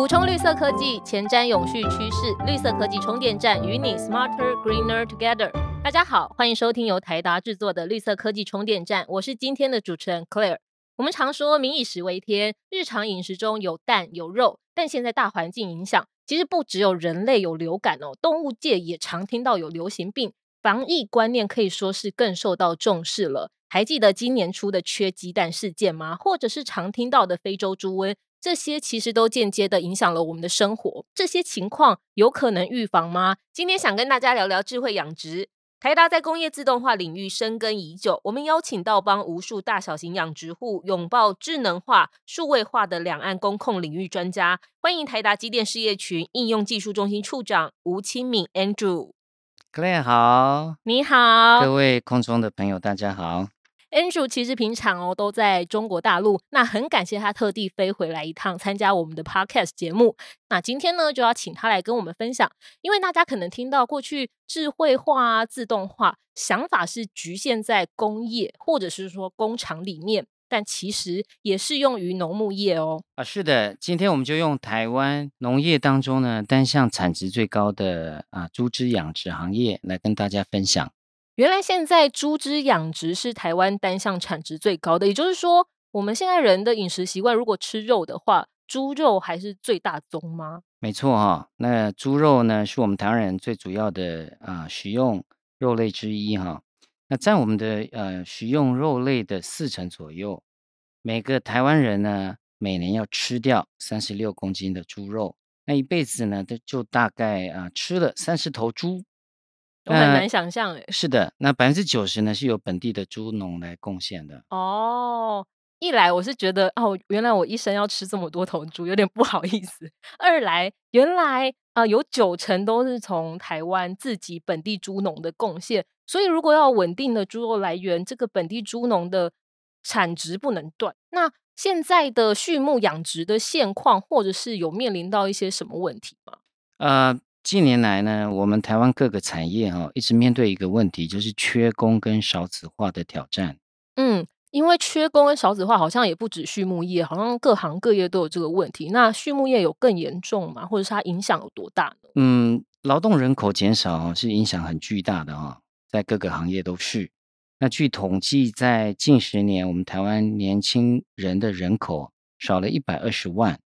补充绿色科技，前瞻永续趋势，绿色科技充电站与你 smarter greener together。大家好，欢迎收听由台达制作的绿色科技充电站，我是今天的主持人 Claire。我们常说民以食为天，日常饮食中有蛋有肉，但现在大环境影响，其实不只有人类有流感哦，动物界也常听到有流行病，防疫观念可以说是更受到重视了。还记得今年初的缺鸡蛋事件吗？或者是常听到的非洲猪瘟？这些其实都间接的影响了我们的生活。这些情况有可能预防吗？今天想跟大家聊聊智慧养殖。台达在工业自动化领域深耕已久，我们邀请到帮无数大小型养殖户拥抱智能化、数位化的两岸工控领域专家。欢迎台达机电事业群应用技术中心处长吴清敏 Andrew。各位好，你好，各位空中的朋友，大家好。Andrew 其实平常哦都在中国大陆，那很感谢他特地飞回来一趟参加我们的 Podcast 节目。那今天呢就要请他来跟我们分享，因为大家可能听到过去智慧化、自动化想法是局限在工业或者是说工厂里面，但其实也适用于农牧业哦。啊，是的，今天我们就用台湾农业当中呢单项产值最高的啊猪只养殖行业来跟大家分享。原来现在猪只养殖是台湾单项产值最高的，也就是说，我们现在人的饮食习惯，如果吃肉的话，猪肉还是最大宗吗？没错哈，那猪肉呢是我们台湾人最主要的啊食用肉类之一哈。那占我们的呃食用肉类的四成左右，每个台湾人呢每年要吃掉三十六公斤的猪肉，那一辈子呢，都就大概啊吃了三十头猪。我很难想象诶。是的，那百分之九十呢是由本地的猪农来贡献的。哦，一来我是觉得哦，原来我一生要吃这么多头猪，有点不好意思；二来，原来啊有九成都是从台湾自己本地猪农的贡献，所以如果要稳定的猪肉来源，这个本地猪农的产值不能断。那现在的畜牧养殖的现况，或者是有面临到一些什么问题吗？呃。近年来呢，我们台湾各个产业哈一直面对一个问题，就是缺工跟少子化的挑战。嗯，因为缺工跟少子化，好像也不止畜牧业，好像各行各业都有这个问题。那畜牧业有更严重吗？或者是它影响有多大呢？嗯，劳动人口减少是影响很巨大的哈，在各个行业都是。那据统计，在近十年，我们台湾年轻人的人口少了一百二十万。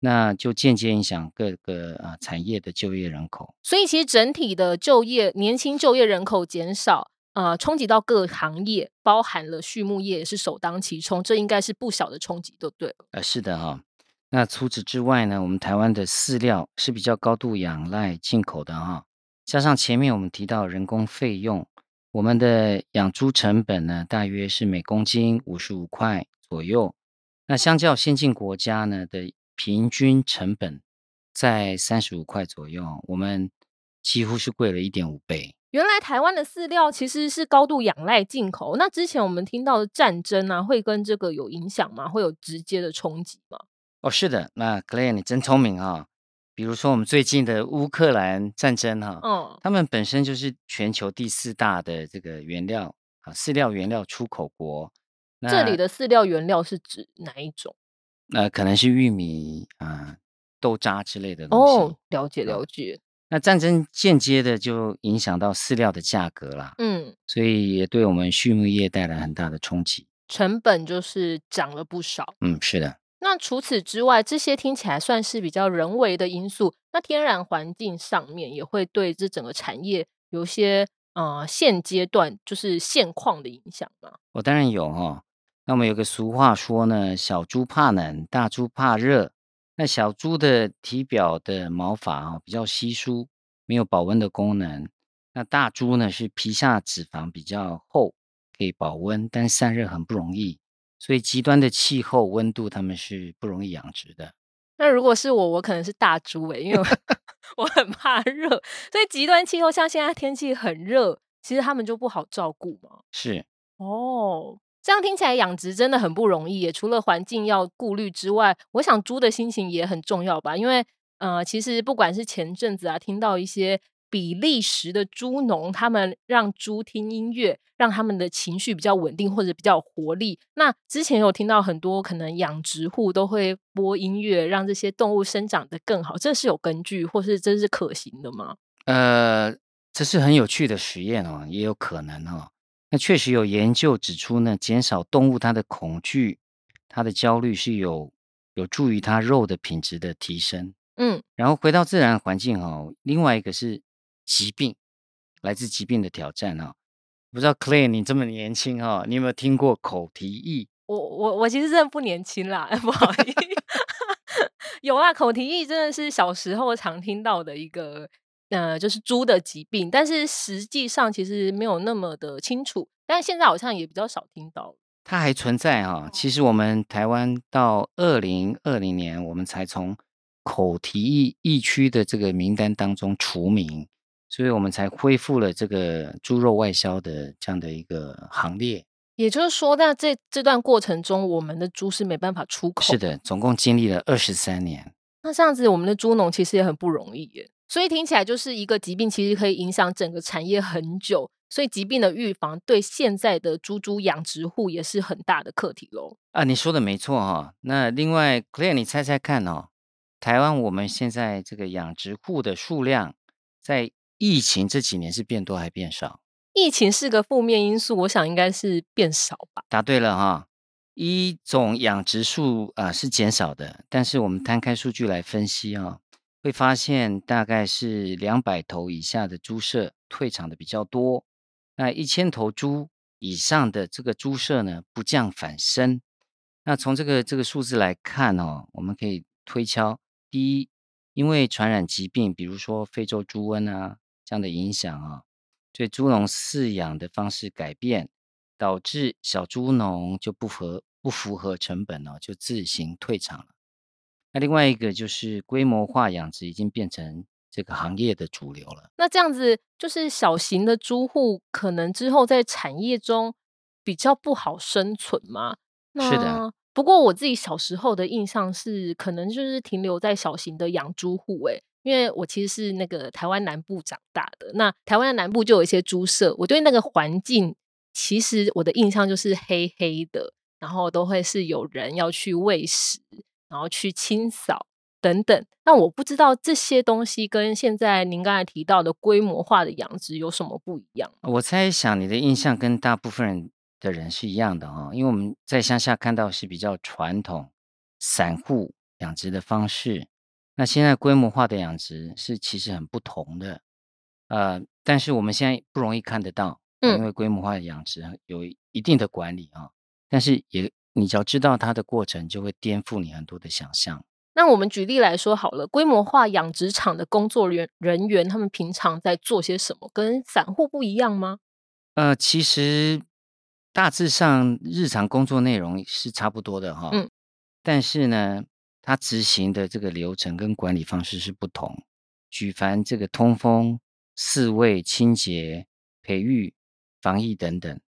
那就间接影响各个啊产业的就业人口，所以其实整体的就业年轻就业人口减少，呃，冲击到各行业，包含了畜牧业也是首当其冲，这应该是不小的冲击，对不对？呃，是的哈。那除此之外呢，我们台湾的饲料是比较高度仰赖进口的哈，加上前面我们提到人工费用，我们的养猪成本呢，大约是每公斤五十五块左右，那相较先进国家呢的。平均成本在三十五块左右，我们几乎是贵了一点五倍。原来台湾的饲料其实是高度仰赖进口。那之前我们听到的战争啊，会跟这个有影响吗？会有直接的冲击吗？哦，是的。那 Clare，你真聪明啊！比如说我们最近的乌克兰战争哈，嗯，他们本身就是全球第四大的这个原料啊，饲料原料出口国。这里的饲料原料是指哪一种？那可能是玉米啊、豆渣之类的东西。哦，了解了解。那战争间接的就影响到饲料的价格啦。嗯，所以也对我们畜牧业带来很大的冲击，成本就是涨了不少。嗯，是的。那除此之外，这些听起来算是比较人为的因素。那天然环境上面也会对这整个产业有些呃现阶段就是现况的影响吗？我当然有哈。那我们有个俗话说呢，小猪怕冷，大猪怕热。那小猪的体表的毛发啊比较稀疏，没有保温的功能。那大猪呢是皮下脂肪比较厚，可以保温，但散热很不容易。所以极端的气候温度，它们是不容易养殖的。那如果是我，我可能是大猪诶，因为 我很怕热，所以极端气候像现在天气很热，其实它们就不好照顾嘛。是哦。这样听起来养殖真的很不容易，除了环境要顾虑之外，我想猪的心情也很重要吧？因为呃，其实不管是前阵子啊，听到一些比利时的猪农，他们让猪听音乐，让他们的情绪比较稳定或者比较有活力。那之前有听到很多可能养殖户都会播音乐，让这些动物生长得更好，这是有根据或是真是可行的吗？呃，这是很有趣的实验哦，也有可能哦。那确实有研究指出呢，减少动物它的恐惧、它的焦虑是有有助于它肉的品质的提升。嗯，然后回到自然环境哦，另外一个是疾病，来自疾病的挑战哦。不知道 Clay 你这么年轻哦，你有没有听过口蹄疫？我我我其实真的不年轻啦，不好意思。有啊，口蹄疫真的是小时候常听到的一个。呃，就是猪的疾病，但是实际上其实没有那么的清楚，但是现在好像也比较少听到。它还存在哈，其实我们台湾到二零二零年，我们才从口蹄疫疫区的这个名单当中除名，所以我们才恢复了这个猪肉外销的这样的一个行列。也就是说，在这这段过程中，我们的猪是没办法出口。是的，总共经历了二十三年。那这样子，我们的猪农其实也很不容易耶。所以听起来就是一个疾病，其实可以影响整个产业很久。所以疾病的预防对现在的猪猪养殖户也是很大的课题喽。啊，你说的没错哈。那另外，Clare，你猜猜看哦，台湾我们现在这个养殖户的数量，在疫情这几年是变多还变少？疫情是个负面因素，我想应该是变少吧。答对了哈，一种养殖数啊是减少的，但是我们摊开数据来分析啊。会发现大概是两百头以下的猪舍退场的比较多，那一千头猪以上的这个猪舍呢不降反升。那从这个这个数字来看哦，我们可以推敲：第一，因为传染疾病，比如说非洲猪瘟啊这样的影响啊，所以猪农饲养的方式改变，导致小猪农就不合不符合成本哦，就自行退场了。那另外一个就是规模化养殖已经变成这个行业的主流了。那这样子，就是小型的猪户可能之后在产业中比较不好生存吗？是的。不过我自己小时候的印象是，可能就是停留在小型的养猪户。诶，因为我其实是那个台湾南部长大的，那台湾的南部就有一些猪舍，我对那个环境其实我的印象就是黑黑的，然后都会是有人要去喂食。然后去清扫等等，那我不知道这些东西跟现在您刚才提到的规模化的养殖有什么不一样？我猜想你的印象跟大部分人的人是一样的哈，因为我们在乡下看到是比较传统散户养殖的方式，那现在规模化的养殖是其实很不同的，呃，但是我们现在不容易看得到，因为规模化的养殖有一定的管理啊，但是也。你只要知道它的过程，就会颠覆你很多的想象。那我们举例来说好了，规模化养殖场的工作人人员，他们平常在做些什么？跟散户不一样吗？呃，其实大致上日常工作内容是差不多的哈。嗯。但是呢，它执行的这个流程跟管理方式是不同。举凡这个通风、饲喂、清洁、培育、防疫等等，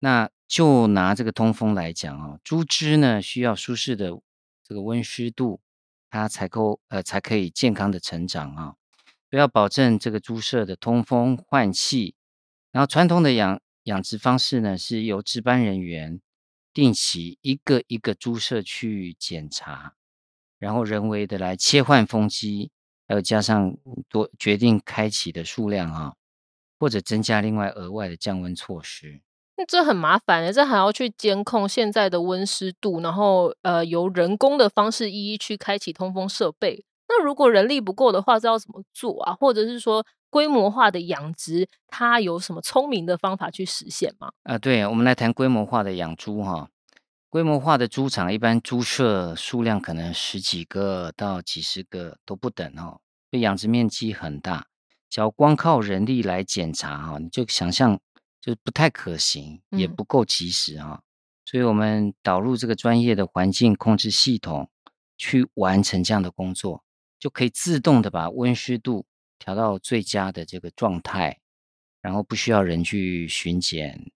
那。就拿这个通风来讲啊，猪只呢需要舒适的这个温湿度，它才够呃才可以健康的成长啊。要保证这个猪舍的通风换气，然后传统的养养殖方式呢是由值班人员定期一个一个猪舍去检查，然后人为的来切换风机，还有加上多决定开启的数量啊，或者增加另外额外的降温措施。这很麻烦的，这还要去监控现在的温湿度，然后呃，由人工的方式一一去开启通风设备。那如果人力不够的话，这要怎么做啊？或者是说规模化的养殖，它有什么聪明的方法去实现吗？啊，对，我们来谈规模化的养猪哈。规模化的猪场，一般猪舍数量可能十几个到几十个都不等哦，养殖面积很大，只要光靠人力来检查哈，你就想象。就不太可行，也不够及时啊，所以我们导入这个专业的环境控制系统，去完成这样的工作，就可以自动的把温湿度调到最佳的这个状态，然后不需要人去巡检，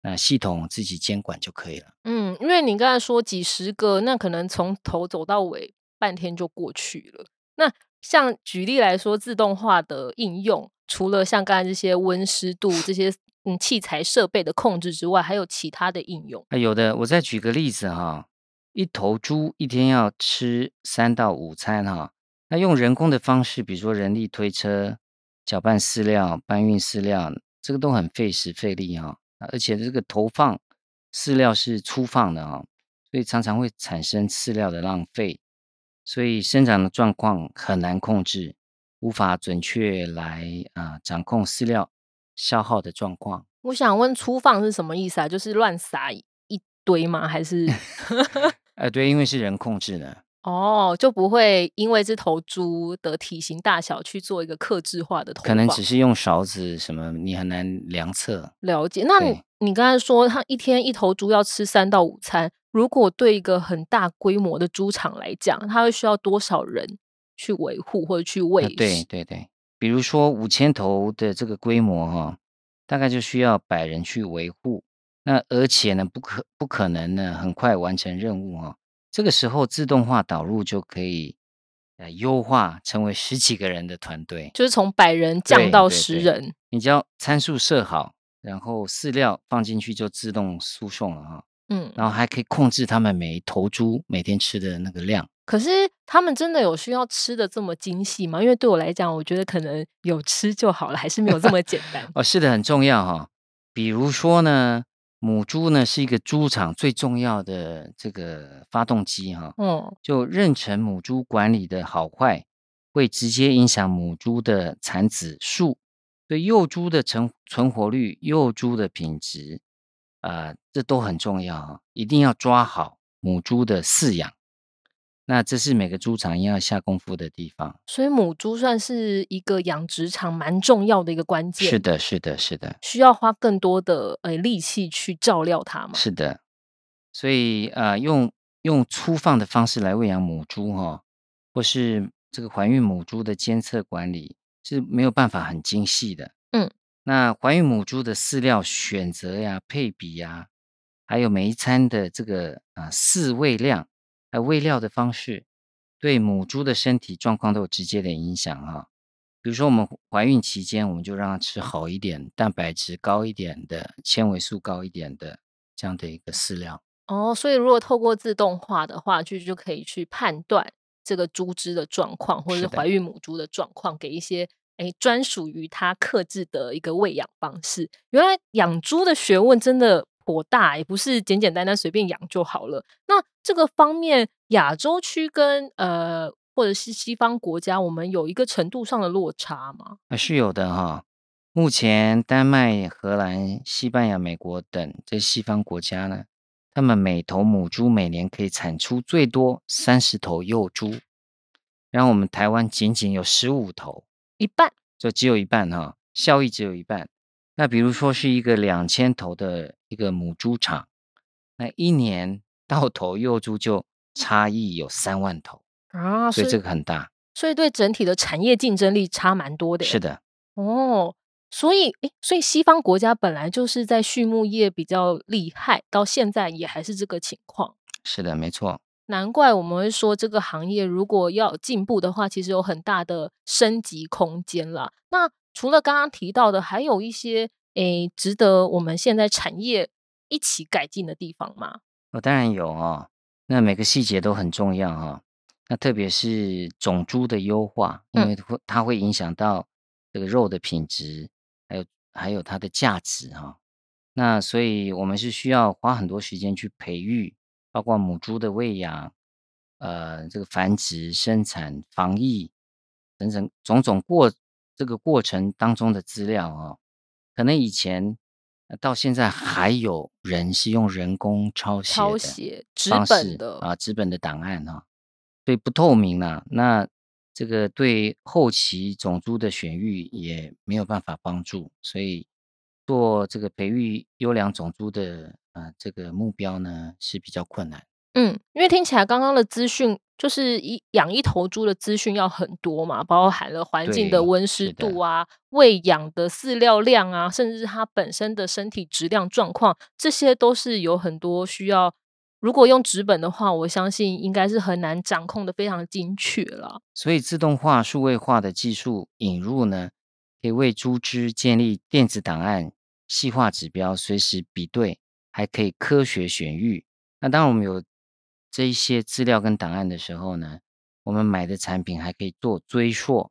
那系统自己监管就可以了。嗯，因为你刚才说几十个，那可能从头走到尾半天就过去了。那像举例来说，自动化的应用。除了像刚才这些温湿度这些嗯器材设备的控制之外，还有其他的应用？啊，有的，我再举个例子哈，一头猪一天要吃三到五餐哈，那用人工的方式，比如说人力推车搅拌饲料、搬运饲料，这个都很费时费力哈，而且这个投放饲料是粗放的哈，所以常常会产生饲料的浪费，所以生长的状况很难控制。无法准确来啊掌控饲料消耗的状况。我想问粗放是什么意思啊？就是乱撒一堆吗？还是？呃，对，因为是人控制的。哦，就不会因为这头猪的体型大小去做一个克制化的投可能只是用勺子什么，你很难量测。了解。那你你刚才说，它一天一头猪要吃三到五餐，如果对一个很大规模的猪场来讲，它会需要多少人？去维护或者去喂，对对对，比如说五千头的这个规模哈，大概就需要百人去维护。那而且呢，不可不可能呢，很快完成任务哈。这个时候自动化导入就可以呃优化成为十几个人的团队，就是从百人降到十人。你只要参数设好，然后饲料放进去就自动输送了哈。嗯，然后还可以控制他们每头猪每天吃的那个量。可是他们真的有需要吃的这么精细吗？因为对我来讲，我觉得可能有吃就好了，还是没有这么简单。哦，是的，很重要哈。比如说呢，母猪呢是一个猪场最重要的这个发动机哈。嗯。就妊娠母猪管理的好坏，会直接影响母猪的产子数，对幼猪的存存活率、幼猪的品质，啊，这都很重要哈。一定要抓好母猪的饲养。那这是每个猪场要下功夫的地方，所以母猪算是一个养殖场蛮重要的一个关键。是的，是的，是的，需要花更多的呃力气去照料它嘛。是的，所以呃，用用粗放的方式来喂养母猪哈，或是这个怀孕母猪的监测管理是没有办法很精细的。嗯，那怀孕母猪的饲料选择呀、配比呀，还有每一餐的这个啊饲喂量。喂料的方式对母猪的身体状况都有直接的影响哈。比如说，我们怀孕期间，我们就让它吃好一点、蛋白质高一点的、纤维素高一点的这样的一个饲料。哦，所以如果透过自动化的话，就就可以去判断这个猪只的状况，或者是怀孕母猪的状况，给一些哎专属于它克制的一个喂养方式。原来养猪的学问真的。颇大，也不是简简单单随便养就好了。那这个方面，亚洲区跟呃，或者是西方国家，我们有一个程度上的落差吗？啊，是有的哈。目前，丹麦、荷兰、西班牙、美国等这西方国家呢，他们每头母猪每年可以产出最多三十头幼猪，然后我们台湾仅仅有十五头，一半，就只有一半哈，效益只有一半。那比如说是一个两千头的一个母猪场，那一年到头幼猪就差异有三万头啊，所以这个很大，所以对整体的产业竞争力差蛮多的。是的，哦，所以诶，所以西方国家本来就是在畜牧业比较厉害，到现在也还是这个情况。是的，没错。难怪我们会说这个行业如果要进步的话，其实有很大的升级空间了。那除了刚刚提到的，还有一些诶值得我们现在产业一起改进的地方吗？哦，当然有哦。那每个细节都很重要哈。那特别是种猪的优化，因为会它会影响到这个肉的品质，还有还有它的价值哈。那所以我们是需要花很多时间去培育，包括母猪的喂养、呃这个繁殖、生产、防疫等等种种过。这个过程当中的资料哦，可能以前到现在还有人是用人工抄写、抄写纸本的啊，纸本的档案呢，所以不透明啊，那这个对后期种猪的选育也没有办法帮助，所以做这个培育优良种猪的啊，这个目标呢是比较困难。嗯，因为听起来刚刚的资讯。就是一养一头猪的资讯要很多嘛，包含了环境的温湿度啊、喂养的饲料量啊，甚至它本身的身体质量状况，这些都是有很多需要。如果用纸本的话，我相信应该是很难掌控的非常精确了。所以自动化、数位化的技术引入呢，可以为猪只建立电子档案、细化指标，随时比对，还可以科学选育。那当然我们有这一些资料跟档案的时候呢，我们买的产品还可以做追溯。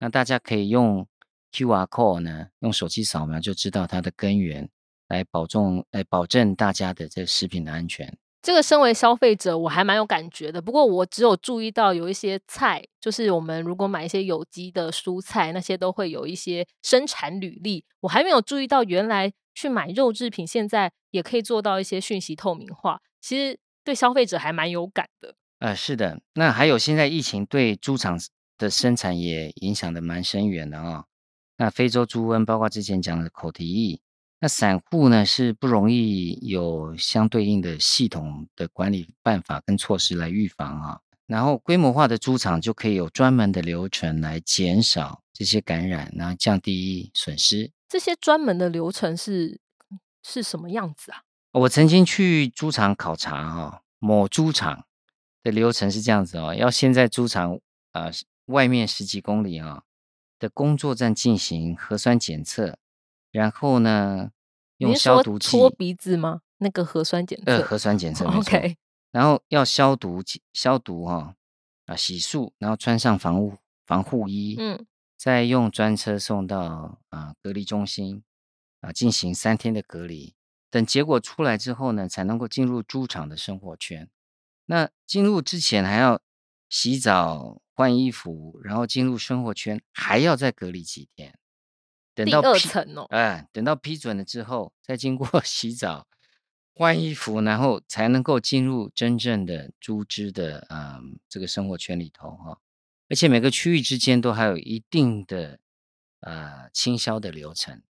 那大家可以用 QR code 呢，用手机扫描就知道它的根源，来保重，来保证大家的这食品的安全。这个身为消费者，我还蛮有感觉的。不过我只有注意到有一些菜，就是我们如果买一些有机的蔬菜，那些都会有一些生产履历。我还没有注意到，原来去买肉制品，现在也可以做到一些讯息透明化。其实对消费者还蛮有感的。呃，是的。那还有现在疫情对猪场的生产也影响的蛮深远的啊。那非洲猪瘟，包括之前讲的口蹄疫。那散户呢是不容易有相对应的系统的管理办法跟措施来预防啊，然后规模化的猪场就可以有专门的流程来减少这些感染，然后降低损失。这些专门的流程是是什么样子啊？我曾经去猪场考察哈，某猪场的流程是这样子哦，要先在猪场啊外面十几公里啊的工作站进行核酸检测。然后呢，用消毒剂搓鼻子吗？那个核酸检测，呃，核酸检测，OK。然后要消毒消毒哈，啊，洗漱，然后穿上防护防护衣，嗯，再用专车送到啊隔离中心啊进行三天的隔离。等结果出来之后呢，才能够进入猪场的生活圈。那进入之前还要洗澡换衣服，然后进入生活圈，还要再隔离几天。等到批层哦，哎，等到批准了之后，再经过 洗澡、换衣服，然后才能够进入真正的猪只的嗯这个生活圈里头哈。而且每个区域之间都还有一定的呃清消的流程，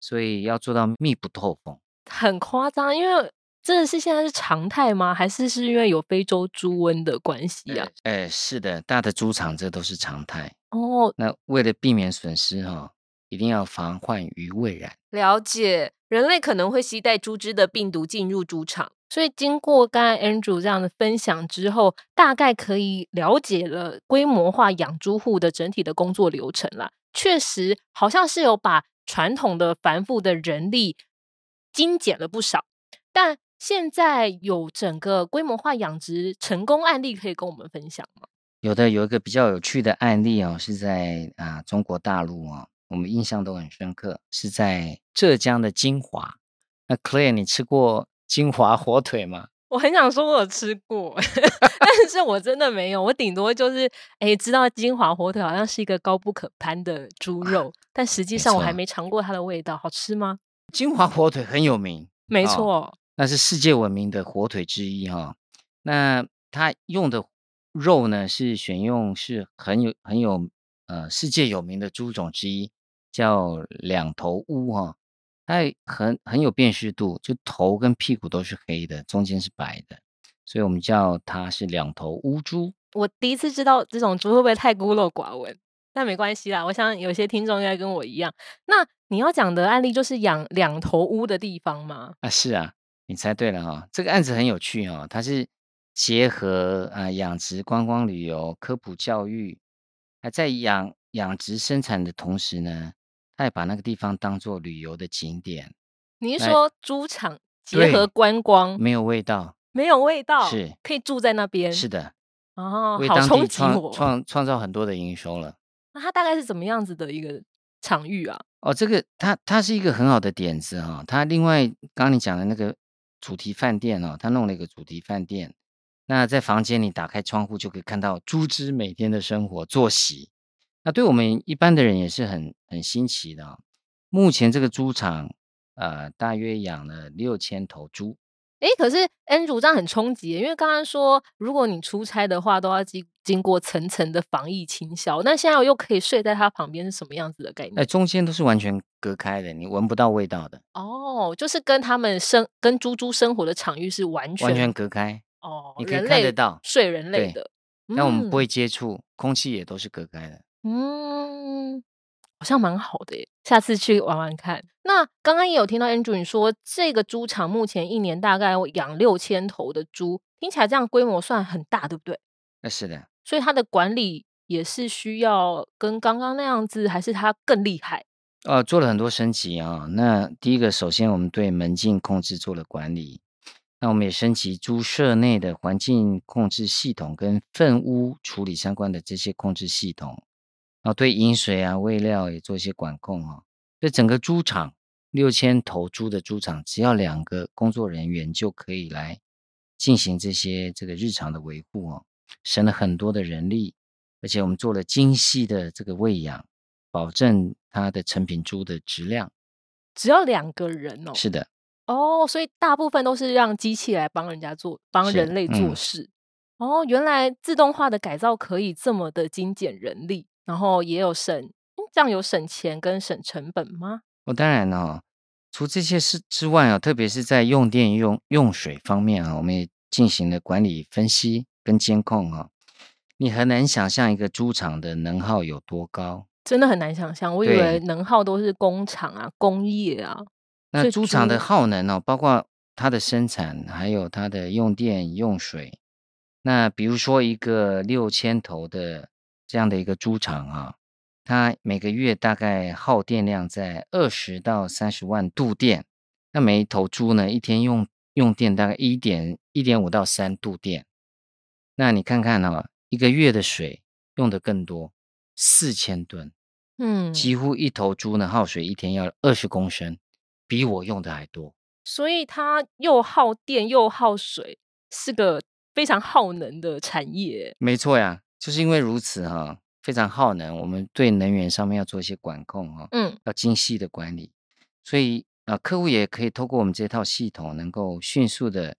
所以要做到密不透风。很夸张，因为真的是现在是常态吗？还是是因为有非洲猪瘟的关系啊？哎，是的，大的猪场这都是常态哦。那为了避免损失哈。一定要防患于未然。了解，人类可能会携带猪只的病毒进入猪场，所以经过刚才 Andrew 这样的分享之后，大概可以了解了规模化养猪户的整体的工作流程了。确实，好像是有把传统的繁复的人力精简了不少。但现在有整个规模化养殖成功案例可以跟我们分享吗？有的，有一个比较有趣的案例哦，是在啊中国大陆哦。我们印象都很深刻，是在浙江的金华。那 Claire，你吃过金华火腿吗？我很想说，我有吃过，但是我真的没有。我顶多就是哎，知道金华火腿好像是一个高不可攀的猪肉，但实际上我还没尝过它的味道，好吃吗？金华火腿很有名，没错，那是世界闻名的火腿之一哈。那它用的肉呢，是选用是很有很有呃世界有名的猪种之一。叫两头乌哈，它很很有辨识度，就头跟屁股都是黑的，中间是白的，所以我们叫它是两头乌猪。我第一次知道这种猪会不会太孤陋寡闻？但没关系啦，我想有些听众应该跟我一样。那你要讲的案例就是养两头乌的地方吗？啊，是啊，你猜对了哈。这个案子很有趣哦，它是结合啊养殖、观光旅游、科普教育，还在养养殖生产的同时呢。他也把那个地方当做旅游的景点。你是说猪场结合观光，没有味道，没有味道，是可以住在那边。是的，哦，好冲击我，创创造很多的营收了。那它大概是怎么样子的一个场域啊？哦，这个它它是一个很好的点子哈。它另外刚刚你讲的那个主题饭店哦，他弄了一个主题饭店。那在房间里打开窗户就可以看到猪只每天的生活作息。那对我们一般的人也是很很新奇的。目前这个猪场，呃，大约养了六千头猪。哎，可是 N 主张很冲击，因为刚刚说，如果你出差的话，都要经经过层层的防疫清消。那现在我又可以睡在它旁边，是什么样子的概念？哎，中间都是完全隔开的，你闻不到味道的。哦，就是跟他们生跟猪猪生活的场域是完全完全隔开。哦，你可以看得到睡人类的，那我们不会接触，空气也都是隔开的。嗯，好像蛮好的耶，下次去玩玩看。那刚刚也有听到 Andrew 你说，这个猪场目前一年大概养六千头的猪，听起来这样规模算很大，对不对？那是的。所以它的管理也是需要跟刚刚那样子，还是它更厉害？呃，做了很多升级啊。那第一个，首先我们对门禁控制做了管理，那我们也升级猪舍内的环境控制系统跟粪污处理相关的这些控制系统，然后对饮水啊、喂料也做一些管控啊。对整个猪场六千头猪的猪场，只要两个工作人员就可以来进行这些这个日常的维护哦，省了很多的人力，而且我们做了精细的这个喂养。保证它的成品猪的质量，只要两个人哦。是的，哦，所以大部分都是让机器来帮人家做，帮人类做事。哦，原来自动化的改造可以这么的精简人力，然后也有省，这样有省钱跟省成本吗？哦，当然了，除这些事之外啊，特别是在用电用用水方面啊，我们也进行了管理分析跟监控哦。你很难想象一个猪场的能耗有多高。真的很难想象，我以为能耗都是工厂啊、工业啊。那猪场的耗能哦，包括它的生产，还有它的用电用水。那比如说一个六千头的这样的一个猪场啊，它每个月大概耗电量在二十到三十万度电。那每一头猪呢，一天用用电大概一点一点五到三度电。那你看看哦，一个月的水用的更多。四千吨，嗯，几乎一头猪呢耗水一天要二十公升，比我用的还多。所以它又耗电又耗水，是个非常耗能的产业。没错呀，就是因为如此哈，非常耗能，我们对能源上面要做一些管控哈，嗯，要精细的管理。所以啊，客户也可以透过我们这套系统，能够迅速的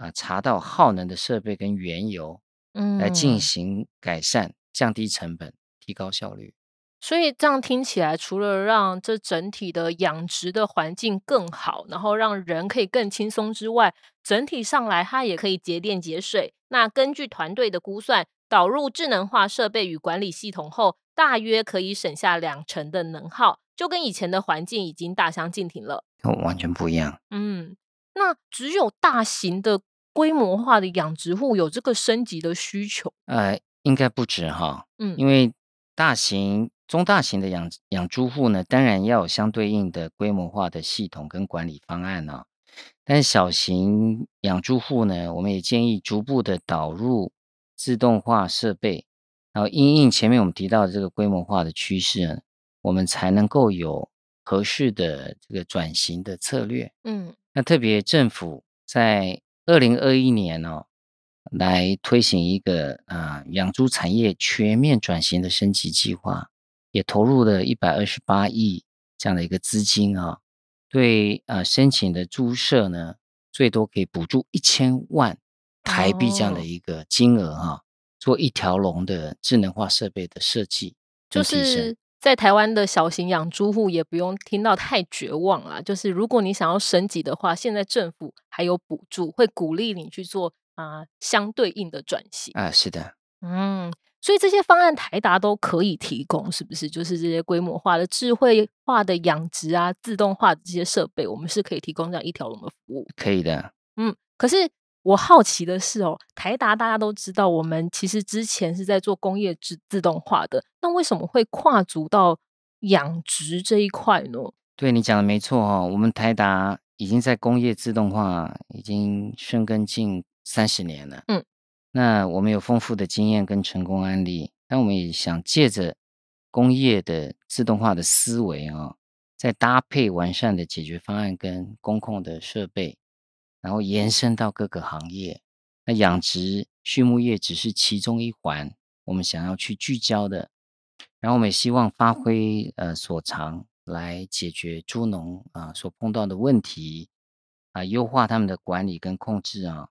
啊查到耗能的设备跟原油，嗯，来进行改善，降低成本。提高效率，所以这样听起来，除了让这整体的养殖的环境更好，然后让人可以更轻松之外，整体上来它也可以节电节水。那根据团队的估算，导入智能化设备与管理系统后，大约可以省下两成的能耗，就跟以前的环境已经大相径庭了。完全不一样。嗯，那只有大型的规模化的养殖户有这个升级的需求？呃，应该不止哈。嗯，因为。大型、中大型的养养猪户呢，当然要有相对应的规模化的系统跟管理方案呢。但小型养猪户呢，我们也建议逐步的导入自动化设备，然后因应前面我们提到的这个规模化的趋势，我们才能够有合适的这个转型的策略。嗯，那特别政府在二零二一年哦。来推行一个啊养猪产业全面转型的升级计划，也投入了一百二十八亿这样的一个资金啊，对啊申请的猪舍呢，最多可以补助一千万台币这样的一个金额哈，做一条龙的智能化设备的设计，就是在台湾的小型养猪户也不用听到太绝望啊，就是如果你想要升级的话，现在政府还有补助，会鼓励你去做。啊，相对应的转型啊，是的，嗯，所以这些方案台达都可以提供，是不是？就是这些规模化的、智慧化的养殖啊，自动化的这些设备，我们是可以提供这样一条龙的服务。可以的，嗯。可是我好奇的是哦，台达大家都知道，我们其实之前是在做工业自自动化的，那为什么会跨足到养殖这一块呢？对你讲的没错哦，我们台达已经在工业自动化已经深耕近。三十年了，嗯，那我们有丰富的经验跟成功案例，那我们也想借着工业的自动化的思维啊，再搭配完善的解决方案跟工控的设备，然后延伸到各个行业。那养殖畜牧业只是其中一环，我们想要去聚焦的。然后我们也希望发挥呃所长，来解决猪农啊所碰到的问题啊，优化他们的管理跟控制啊。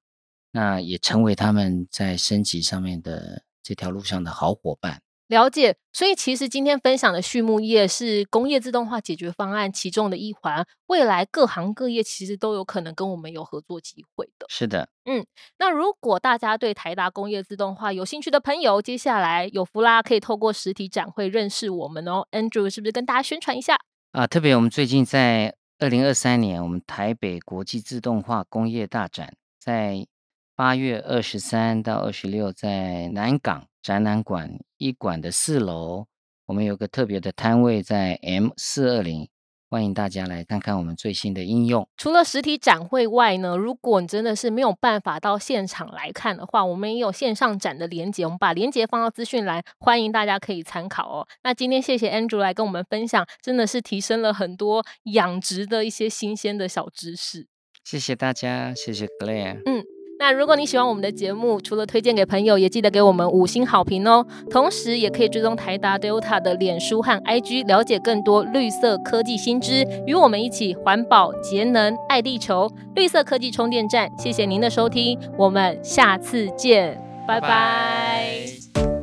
那也成为他们在升级上面的这条路上的好伙伴。了解，所以其实今天分享的畜牧业是工业自动化解决方案其中的一环，未来各行各业其实都有可能跟我们有合作机会的。是的，嗯，那如果大家对台达工业自动化有兴趣的朋友，接下来有福啦，可以透过实体展会认识我们哦。Andrew 是不是跟大家宣传一下啊？特别我们最近在二零二三年，我们台北国际自动化工业大展在。八月二十三到二十六，在南港展览馆一馆的四楼，我们有个特别的摊位在 M 四二零。欢迎大家来看看我们最新的应用。除了实体展会外呢，如果你真的是没有办法到现场来看的话，我们也有线上展的连接，我们把连接放到资讯栏，欢迎大家可以参考哦。那今天谢谢 Andrew 来跟我们分享，真的是提升了很多养殖的一些新鲜的小知识。谢谢大家，谢谢 Claire。嗯。那如果你喜欢我们的节目，除了推荐给朋友，也记得给我们五星好评哦。同时，也可以追踪台达 Delta 的脸书和 IG，了解更多绿色科技新知，与我们一起环保节能爱地球。绿色科技充电站，谢谢您的收听，我们下次见，拜拜。